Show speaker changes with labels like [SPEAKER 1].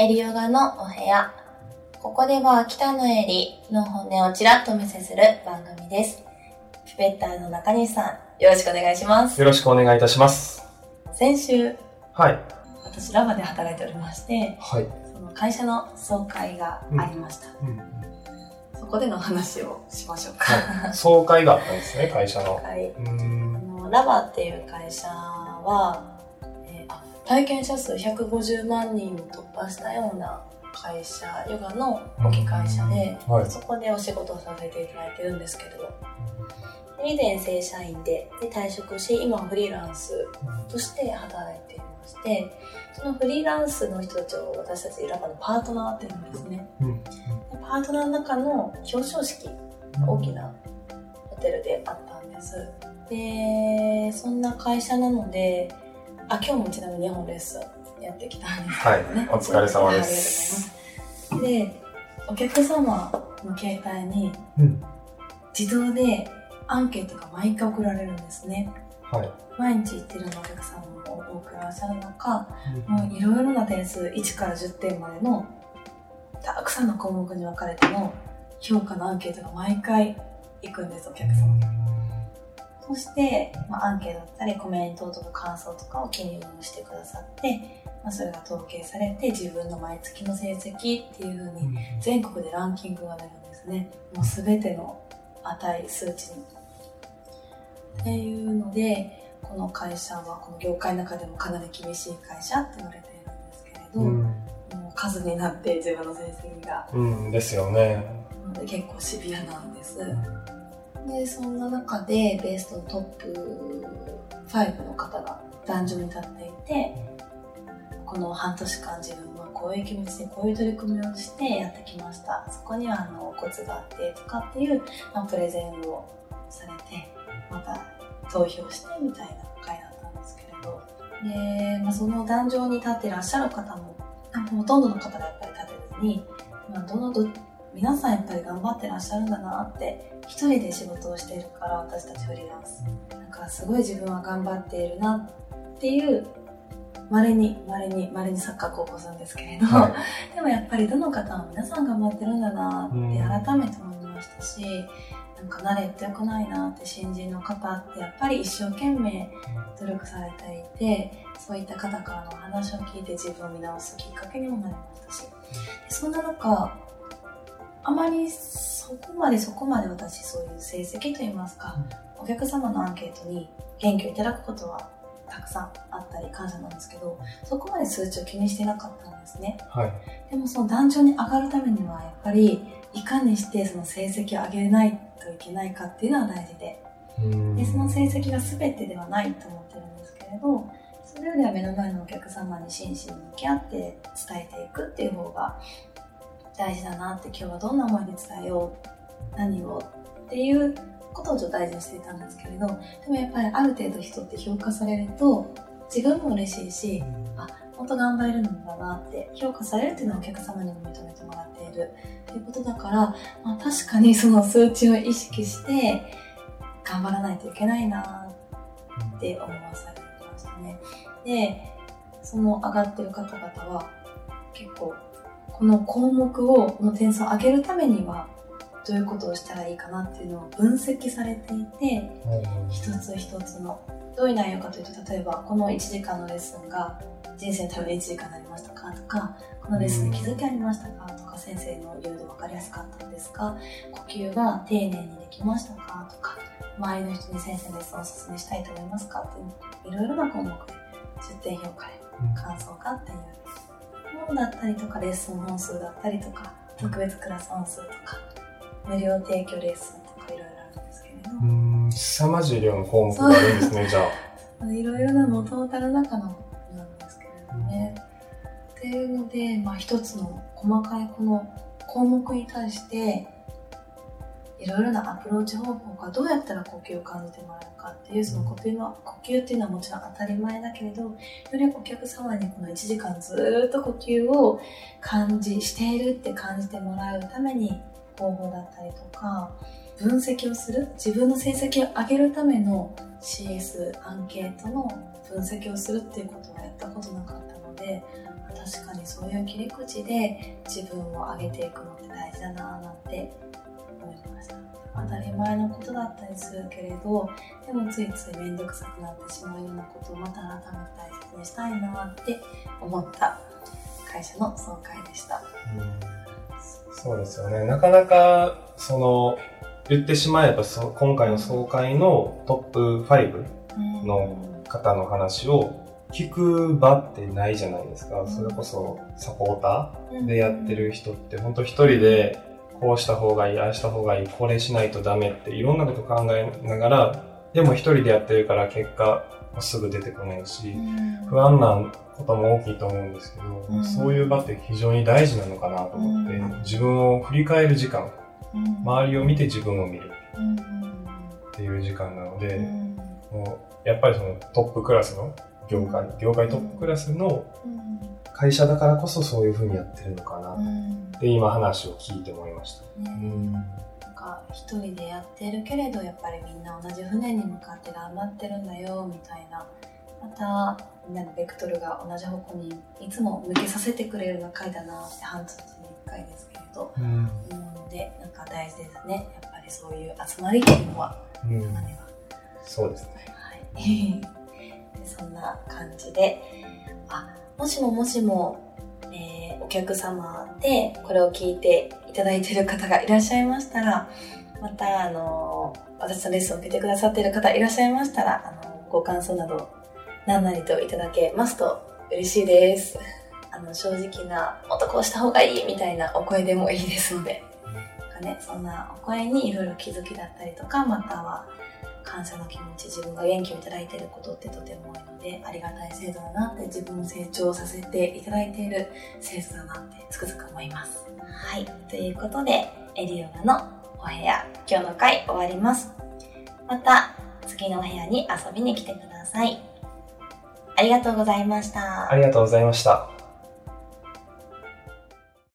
[SPEAKER 1] エリヨガのお部屋。ここでは北野エリの本音をちらっとお見せする番組です。ピペッターの中西さん、よろしくお願いします。
[SPEAKER 2] よろしくお願いいたします。
[SPEAKER 1] 先週、
[SPEAKER 2] はい。
[SPEAKER 1] 私ラバで働いておりまして、
[SPEAKER 2] はい。
[SPEAKER 1] その会社の総会がありました。
[SPEAKER 2] うん。
[SPEAKER 1] そこでの話をしましょうか。
[SPEAKER 2] はい。総会があったんですね、会社の。
[SPEAKER 1] はい。
[SPEAKER 2] うー
[SPEAKER 1] あ
[SPEAKER 2] ん。
[SPEAKER 1] のラバっていう会社は、体験者数150万人突破したような会社、ヨガの大きい会社で、
[SPEAKER 2] はい
[SPEAKER 1] そこでお仕事をさせていただいてるんですけど、以前正社員でで退職し、今はフリーランスとして働いていまして、そのフリーランスの人たちを私たちラバのパートナーって言うんですね。
[SPEAKER 2] うん。
[SPEAKER 1] でパートナーの中の表彰式大きなホテルであったんですでそんな会社なのであ今日もちなみに2本レッスンやってきたんです
[SPEAKER 2] はい
[SPEAKER 1] けどね、。
[SPEAKER 2] お疲れ様です。
[SPEAKER 1] でお客様の携帯に
[SPEAKER 2] うん。
[SPEAKER 1] 自動でアンケートが毎回送られるんですね
[SPEAKER 2] はい。
[SPEAKER 1] 毎日行ってるお客様も多くいらっしゃる中もういろいろな点数1から10点までのたくさんの項目に分かれての評価のアンケートが毎回行くんですお客様そして、まあ、アンケートだったりコメントとか感想とかを記入してくださって、まあ、それが統計されて自分の毎月の成績っていう風に全国でランキングが出るんですねもう全ての値数値にっていうのでこの会社はこの業界の中でもかなり厳しい会社って言われているんですけれど、
[SPEAKER 2] うん。
[SPEAKER 1] もう数になって自分の成績が
[SPEAKER 2] うん。ですよね。
[SPEAKER 1] なので結構シビアなんですでそんな中でベースのトップ5の方が壇上に立っていてこの半年間自分はこういう気持ちでこういう取り組みをしてやってきました。そこにはあのコツがあってとかっていう、まあ、プレゼンをされてまた投票してみたいな会だったんですけれど。で、まあ、その壇上に立ってらっしゃる方もほとんどの方がやっぱり立てずに、まあ、どのど皆さんやっぱり頑張ってらっしゃるんだなって一人で仕事をしているから私たちフリーランス。なんかすごい自分は頑張っているなっていう稀に稀に稀に錯覚を起こすんですけれど、
[SPEAKER 2] は
[SPEAKER 1] でもやっぱりどの方も皆さん頑張ってるんだなって改めて思いましたし、なんか慣れって良くないなって新人の方ってやっぱり一生懸命努力されていてそういった方からのお話を聞いて自分を見直すきっかけにもなりましたし。でそんな中あまりそこまでそこまで私そういう成績といいますか、お客様のアンケートに元気をいただくことはたくさんあったり感謝なんですけどそこまで数値を気にしてなかったんですね。
[SPEAKER 2] はい。
[SPEAKER 1] でもその壇上に上がるためにはやっぱりいかにしてその成績を上げないといけないかっていうのは大事で。
[SPEAKER 2] うん。
[SPEAKER 1] でその成績が全てではないと思ってるんですけれどそれよりは目の前のお客様に真摯に向き合って伝えていくっていう方が大事だなって今日はどんな思いで伝えよう何をっていうことをちょっと大事にしていたんですけれどでもやっぱりある程度人って評価されると自分も嬉しいし本当頑張れるんだなって評価されるっていうのはお客様にも認めてもらっている。っていうことだから、まあ、確かにその数値を意識して頑張らないといけないなって思わされてましたね。でその上がってる方々は結構この項目をこの点数を上げるためにはどういうことをしたらいいかなっていうのを分析されていて一つ一つのどういう内容かというと例えばこの1時間のレッスンが人生のために1時間になりましたかとかこのレッスンに気づきありましたかとか先生の言うで分かりやすかったんですか？呼吸が丁寧にできましたかとか周りの人に先生のレッスンをおすすめしたいと思いますかっていういろいろな項目で10点評価で感想かっていうものだったりとかレッスン本数だったりとか特別クラス本数とか無料提供レッスンとかいろいろあるんですけれど、
[SPEAKER 2] うん。凄まじい量の項目があるんですね、じゃあ。
[SPEAKER 1] いろいろな元をたる中のなんですけれどね。っていうので、まあ、一つの細かいこの項目に対していろいろなアプローチ方法がどうやったら呼吸を感じてもらえるかっていうその呼吸の呼吸っていうのはもちろん当たり前だけれどよりお客様にこの1時間ずーっと呼吸を感じしているって感じてもらうために方法だったりとか分析をする自分の成績を上げるための CS アンケートの分析をするっていうことをやったことなかったので確かにそういう切り口で自分を上げていくのって大事だなぁなんて思いました当たり前のことだったりするけれどでもついつい面倒くさくなってしまうようなことをまた改めて大切にしたいなって思った会社の総会でした。
[SPEAKER 2] そうですよね。なかなか、その、言ってしまえばそ、今回の総会のトップ5の方の話を聞く場ってないじゃないですか。それこそサポーターでやってる人って本当一人でこうした方がいい、ああした方がいい、これしないとダメっていろんなこと考えながら、でも一人でやってるから結果もすぐ出てこないし、不安なことも大きいと思うんですけど、
[SPEAKER 1] うん。
[SPEAKER 2] そういう場って非常に大事なのかなと思って、
[SPEAKER 1] うん。
[SPEAKER 2] 自分を振り返る時間、周りを見て自分を見る。
[SPEAKER 1] うん。
[SPEAKER 2] っていう時間なので、
[SPEAKER 1] うん。
[SPEAKER 2] もうやっぱりそのトップクラスの業界、業界トップクラスの会社だからこそそういう風にやってるのかな
[SPEAKER 1] うん。
[SPEAKER 2] って今話を聞いて思いました。
[SPEAKER 1] ね。なんか一人でやってるけれどやっぱりみんな同じ船に向かって頑張ってるんだよみたいな。またみんなのベクトルが同じ方向にいつも向けさせてくれるような回だなって半年に1回ですけれど。
[SPEAKER 2] うん。
[SPEAKER 1] 思うのでなんか大事ですね。やっぱりそういう集まりっていうのは。
[SPEAKER 2] うん。
[SPEAKER 1] たまには。
[SPEAKER 2] そうですね。
[SPEAKER 1] はい、で そんな感じで。あもしももしも、えーお客様でこれを聞いていただいている方がいらっしゃいましたらまたあの私のレッスンを受けてくださっている方いらっしゃいましたらあのご感想など何なりといただけますと嬉しいです。あの正直なもっとこうした方がいいみたいなお声でもいいですので。かね、そんなお声にいろいろ気づきだったりとかまたは感謝の気持ち自分が元気をいただいていることってとても多いのでありがたい制度だなって自分を成長させていただいている制度だなってつくづく思います。はい。ということでエリオナのお部屋。今日の回終わります。また次のお部屋に遊びに来てください。ありがとうございました。
[SPEAKER 2] ありがとうございました。